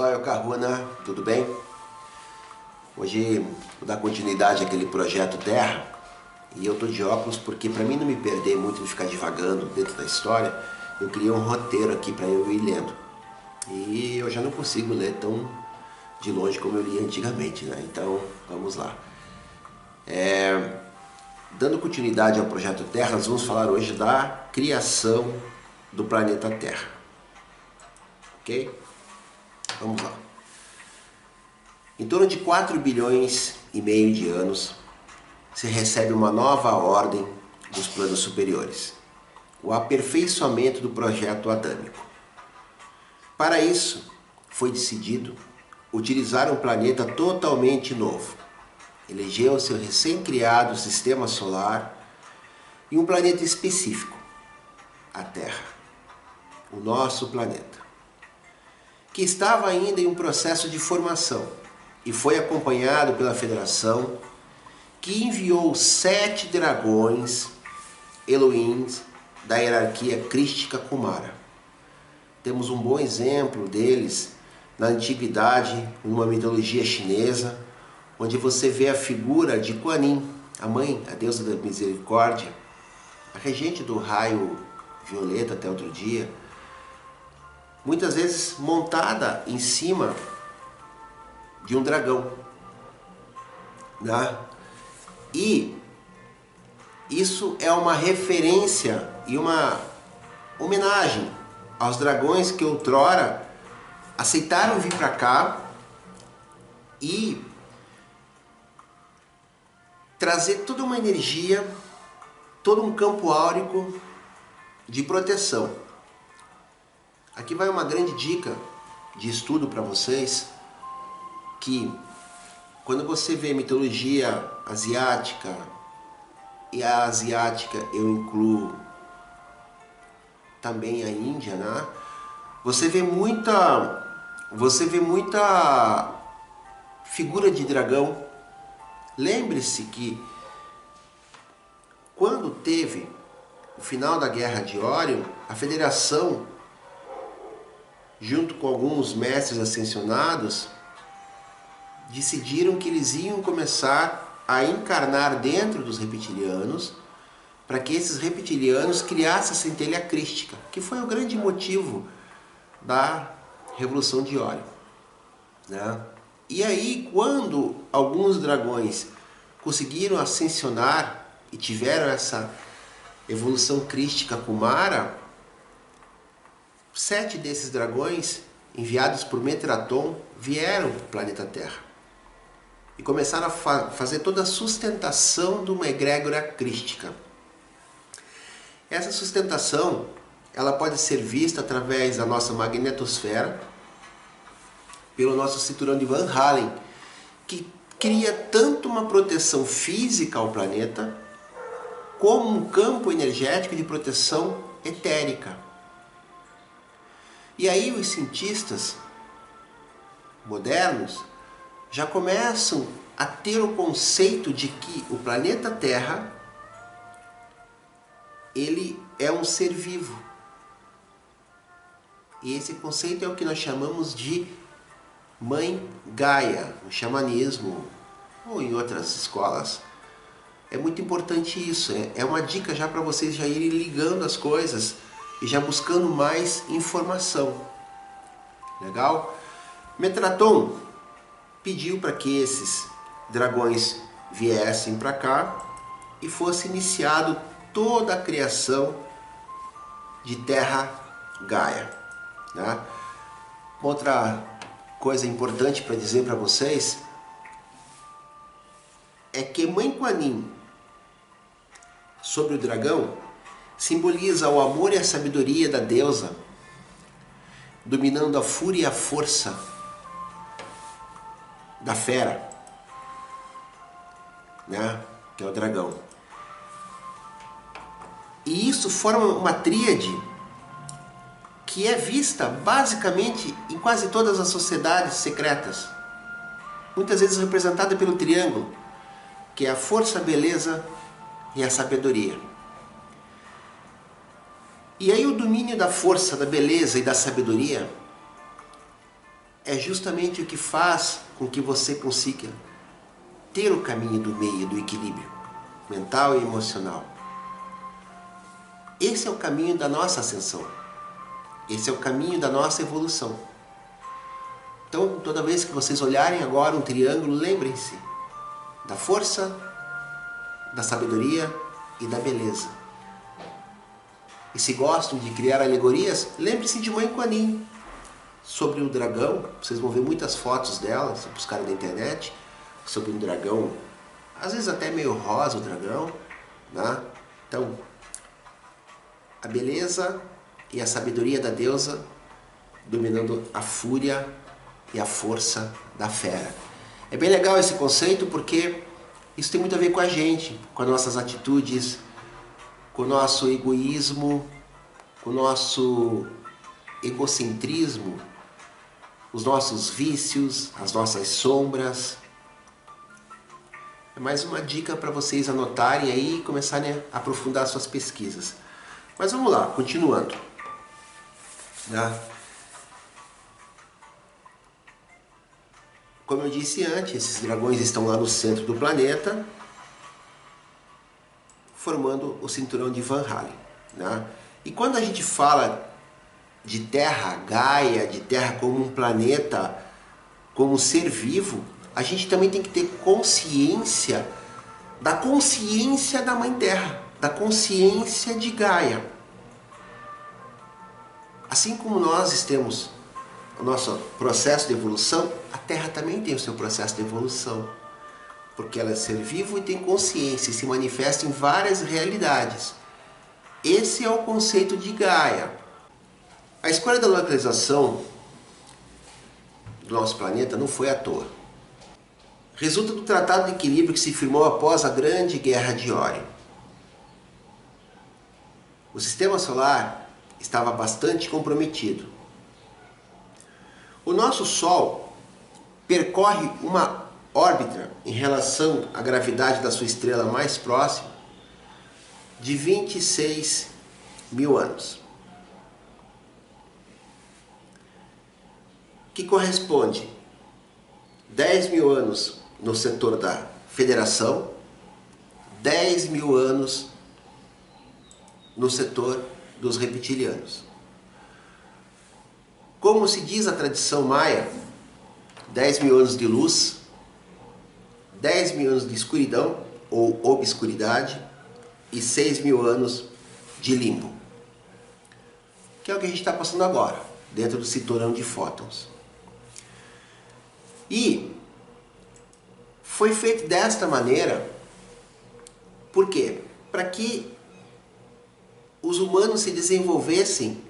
Toyo Caruna, tudo bem? Hoje vou dar continuidade àquele projeto Terra e eu tô de óculos porque para mim não me perder muito de ficar divagando dentro da história, eu criei um roteiro aqui para eu ir lendo. E eu já não consigo ler tão de longe como eu lia antigamente, né? Então, vamos lá. É, dando continuidade ao projeto Terra, nós vamos falar hoje da criação do planeta Terra. Ok? Vamos lá. Em torno de 4 bilhões e meio de anos, se recebe uma nova ordem dos planos superiores, o aperfeiçoamento do projeto adâmico. Para isso, foi decidido utilizar um planeta totalmente novo. Elegeu seu recém-criado sistema solar e um planeta específico, a Terra, o nosso planeta, que estava ainda em um processo de formação e foi acompanhado pela Federação, que enviou sete dragões Elohims da hierarquia crística Kumara. Temos um bom exemplo deles na antiguidade, numa mitologia chinesa, onde você vê a figura de Kuan Yin, a mãe, a deusa da misericórdia, a regente do raio violeta até outro dia, muitas vezes montada em cima de um dragão. Né? E isso é uma referência e uma homenagem aos dragões que outrora aceitaram vir para cá e trazer toda uma energia, todo um campo áurico de proteção. Aqui vai uma grande dica de estudo para vocês que quando você vê mitologia asiática e a asiática eu incluo também a Índia, né? Você vê muita você vê muita figura de dragão. Lembre-se que quando teve o final da Guerra de Órion, a Federação, junto com alguns mestres ascensionados, decidiram que eles iam começar a encarnar dentro dos reptilianos para que esses reptilianos criassem a centelha crística, que foi o grande motivo da Revolução de Órion. Né? E aí, quando alguns dragões conseguiram ascensionar e tiveram essa evolução crística Kumara, sete desses dragões, enviados por Metraton, vieram para o planeta Terra e começaram a fa fazer toda a sustentação de uma egrégora crística. Essa sustentação ela pode ser vista através da nossa magnetosfera, pelo nosso cinturão de Van Halen, que cria tanto uma proteção física ao planeta, como um campo energético de proteção etérica. E aí os cientistas modernos já começam a ter o conceito de que o planeta Terra ele é um ser vivo. E esse conceito é o que nós chamamos de Mãe Gaia, no xamanismo ou em outras escolas. É muito importante isso, é, é uma dica já para vocês já irem ligando as coisas e já buscando mais informação. Legal? Metraton pediu para que esses dragões viessem para cá e fosse iniciado toda a criação de Terra Gaia. Né? Outra coisa importante para dizer para vocês é que Mãe Quan sobre o dragão simboliza o amor e a sabedoria da deusa, dominando a fúria e a força da fera, né? que é o dragão. E isso forma uma tríade que é vista basicamente em quase todas as sociedades secretas. Muitas vezes representada pelo triângulo, que é a força, a beleza e a sabedoria. E aí o domínio da força, da beleza e da sabedoria é justamente o que faz com que você consiga ter o caminho do meio, do equilíbrio mental e emocional. Esse é o caminho da nossa ascensão. Esse é o caminho da nossa evolução. Então, toda vez que vocês olharem agora um triângulo, lembrem-se da força, da sabedoria e da beleza. E se gostam de criar alegorias, lembre-se de Mãe Kuan sobre o dragão. Vocês vão ver muitas fotos dela, se buscarem na internet, sobre um dragão, às vezes até meio rosa o dragão. Né? Então, a beleza e a sabedoria da deusa dominando a fúria e a força da fera. É bem legal esse conceito porque isso tem muito a ver com a gente, com as nossas atitudes, com o nosso egoísmo, com o nosso egocentrismo, os nossos vícios, as nossas sombras. É mais uma dica para vocês anotarem aí e começarem a aprofundar suas pesquisas. Mas vamos lá, continuando. Né? Como eu disse antes, esses dragões estão lá no centro do planeta, formando o cinturão de Van Halen. Né? E quando a gente fala de Terra, Gaia, de Terra como um planeta, como um ser vivo, a gente também tem que ter consciência da consciência da Mãe Terra, da consciência de Gaia. Assim como nós temos o nosso processo de evolução, a Terra também tem o seu processo de evolução porque ela é ser vivo e tem consciência e se manifesta em várias realidades. Esse é o conceito de Gaia. A escolha da localização do nosso planeta não foi à toa. Resulta do Tratado de Equilíbrio que se firmou após a Grande Guerra de Órion. O sistema solar estava bastante comprometido. O nosso Sol percorre uma órbita em relação à gravidade da sua estrela mais próxima de 26 mil anos. Que corresponde 10 mil anos no setor da Federação, 10 mil anos no setor dos reptilianos. Como se diz a tradição maia, 10 mil anos de luz 10 mil anos de escuridão ou obscuridade e 6 mil anos de limbo. Que é o que a gente está passando agora, dentro do cinturão de fótons. E foi feito desta maneira, por quê? Para que os humanos se desenvolvessem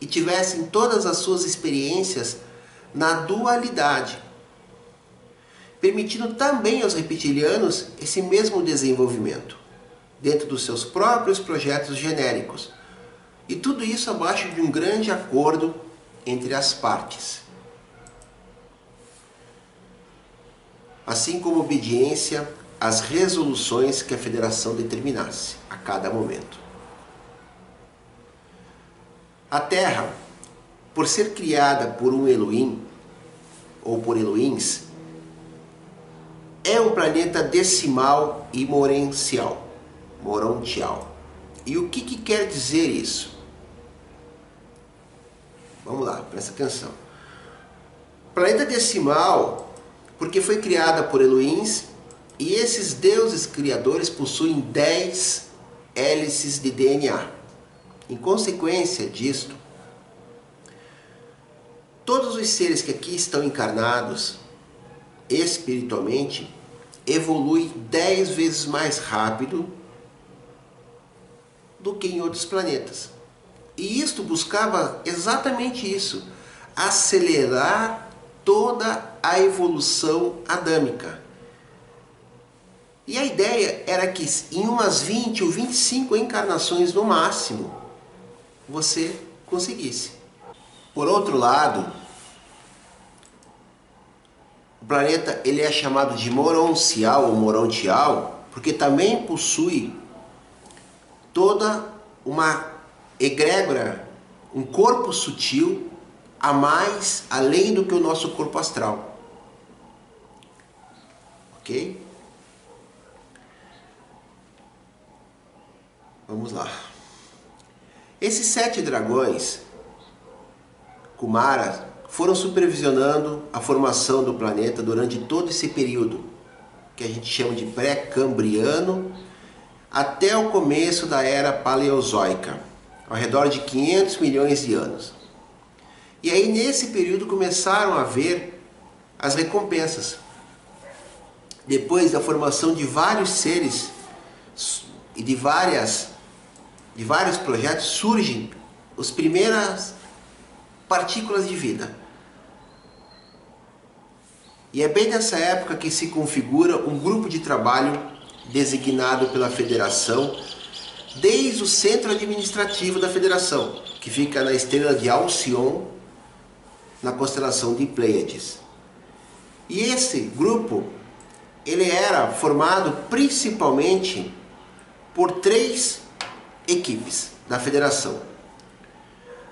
e tivessem todas as suas experiências na dualidade permitindo também aos reptilianos esse mesmo desenvolvimento, dentro dos seus próprios projetos genéricos. E tudo isso abaixo de um grande acordo entre as partes. Assim como obediência às resoluções que a federação determinasse a cada momento. A Terra, por ser criada por um Elohim, ou por Elohims, é um planeta decimal e morencial, morontial. E o que, que quer dizer isso? Vamos lá, presta atenção. Planeta decimal, porque foi criada por Elohims, e esses deuses criadores possuem 10 hélices de DNA. Em consequência disto, todos os seres que aqui estão encarnados espiritualmente evolui 10 vezes mais rápido do que em outros planetas. E isto buscava exatamente isso, acelerar toda a evolução adâmica. E a ideia era que em umas 20 ou 25 encarnações no máximo, você conseguisse. Por outro lado, o planeta ele é chamado de moroncial ou morontial porque também possui toda uma egrégora, um corpo sutil a mais além do que o nosso corpo astral. Ok? Vamos lá. Esses sete dragões, Kumara, foram supervisionando a formação do planeta durante todo esse período, que a gente chama de pré-cambriano, até o começo da era paleozoica, ao redor de 500 milhões de anos. E aí, nesse período, começaram a ver as recompensas. Depois da formação de vários seres e de várias de vários projetos surgem as primeiras partículas de vida. E é bem nessa época que se configura um grupo de trabalho designado pela federação, desde o centro administrativo da federação, que fica na estrela de Alcion, na constelação de Pleiades. E esse grupo, ele era formado principalmente por três equipes da federação.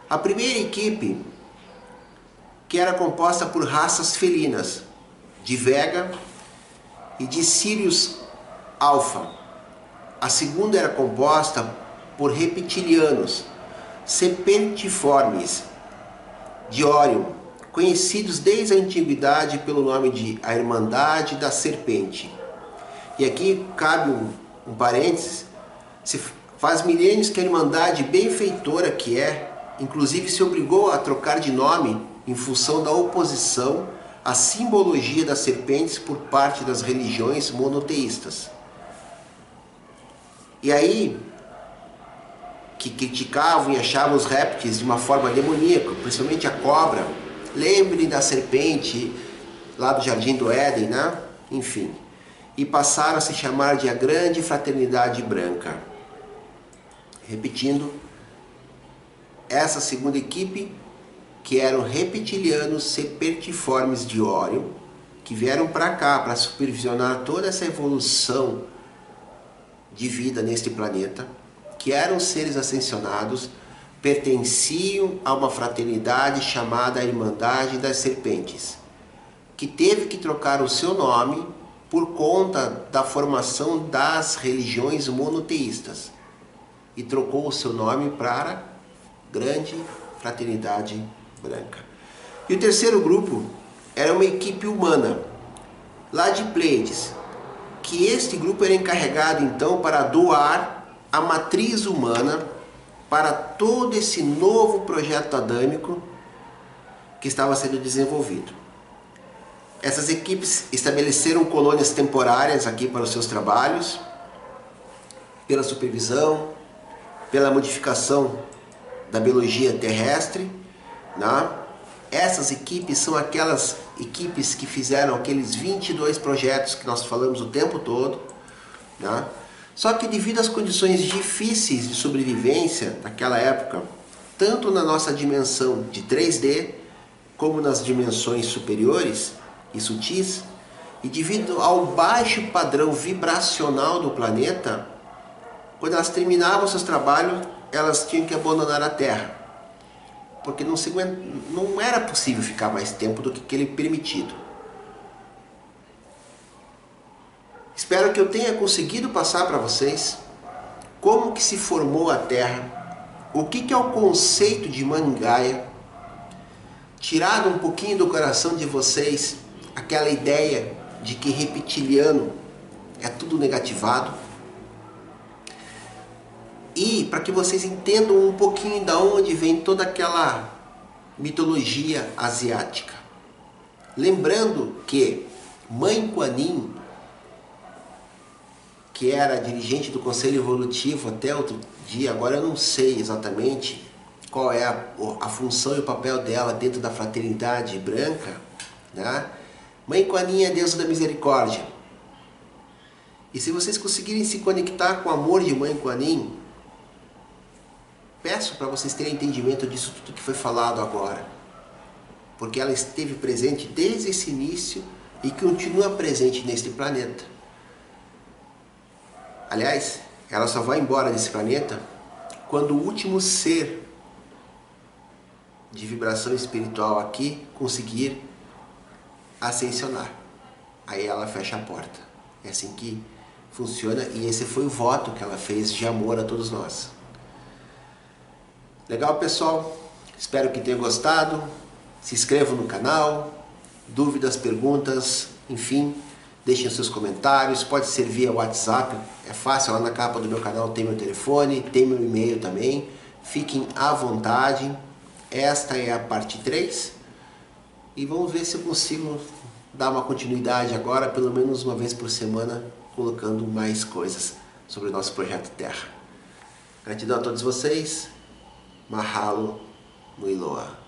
A primeira equipe, que era composta por raças felinas, de Vega e de Sirius Alpha. A segunda era composta por reptilianos, serpentiformes, de Orion, conhecidos desde a antiguidade pelo nome de a Irmandade da Serpente. E aqui cabe um, um parênteses, se Faz milênios que a Irmandade benfeitora que é, inclusive se obrigou a trocar de nome em função da oposição à simbologia das serpentes por parte das religiões monoteístas. E aí, que criticavam e achavam os répteis de uma forma demoníaca, principalmente a cobra. Lembre da serpente lá do Jardim do Éden, né? Enfim. E passaram a se chamar de a Grande Fraternidade Branca. Repetindo, essa segunda equipe, que eram reptilianos sepertiformes de Orion, que vieram para cá para supervisionar toda essa evolução de vida neste planeta, que eram seres ascensionados, pertenciam a uma fraternidade chamada Irmandade das Serpentes, que teve que trocar o seu nome por conta da formação das religiões monoteístas e trocou o seu nome para Grande Fraternidade Branca. E o terceiro grupo era uma equipe humana, lá de Pleiades, que este grupo era encarregado então para doar a matriz humana para todo esse novo projeto adâmico que estava sendo desenvolvido. Essas equipes estabeleceram colônias temporárias aqui para os seus trabalhos, pela supervisão, pela modificação da biologia terrestre. Né? Essas equipes são aquelas equipes que fizeram aqueles 22 projetos que nós falamos o tempo todo. Né? Só que devido às condições difíceis de sobrevivência daquela época, tanto na nossa dimensão de 3D, como nas dimensões superiores e sutis, e devido ao baixo padrão vibracional do planeta, quando elas terminavam seus trabalhos, elas tinham que abandonar a Terra. Porque não, se, não era possível ficar mais tempo do que aquele permitido. Espero que eu tenha conseguido passar para vocês como que se formou a Terra, o que, que é o conceito de Mangaia, tirado um pouquinho do coração de vocês aquela ideia de que reptiliano é tudo negativado e para que vocês entendam um pouquinho da onde vem toda aquela mitologia asiática. Lembrando que Mãe Kuan que era dirigente do Conselho Evolutivo até outro dia, agora eu não sei exatamente qual é a, a função e o papel dela dentro da fraternidade branca, né? Mãe Kuan é deusa da misericórdia. E se vocês conseguirem se conectar com o amor de Mãe Kuan peço para vocês terem entendimento disso tudo que foi falado agora. Porque ela esteve presente desde esse início e continua presente neste planeta. Aliás, ela só vai embora desse planeta quando o último ser de vibração espiritual aqui conseguir ascensionar. Aí ela fecha a porta. É assim que funciona e esse foi o voto que ela fez de amor a todos nós. Legal, pessoal? Espero que tenham gostado. Se inscrevam no canal. Dúvidas, perguntas, enfim, deixem seus comentários. Pode ser via WhatsApp, é fácil. Lá na capa do meu canal tem meu telefone, tem meu e-mail também. Fiquem à vontade. Esta é a parte 3 e vamos ver se eu consigo dar uma continuidade agora, pelo menos uma vez por semana, colocando mais coisas sobre o nosso projeto Terra. Gratidão a todos vocês. Mahalo Muiloa.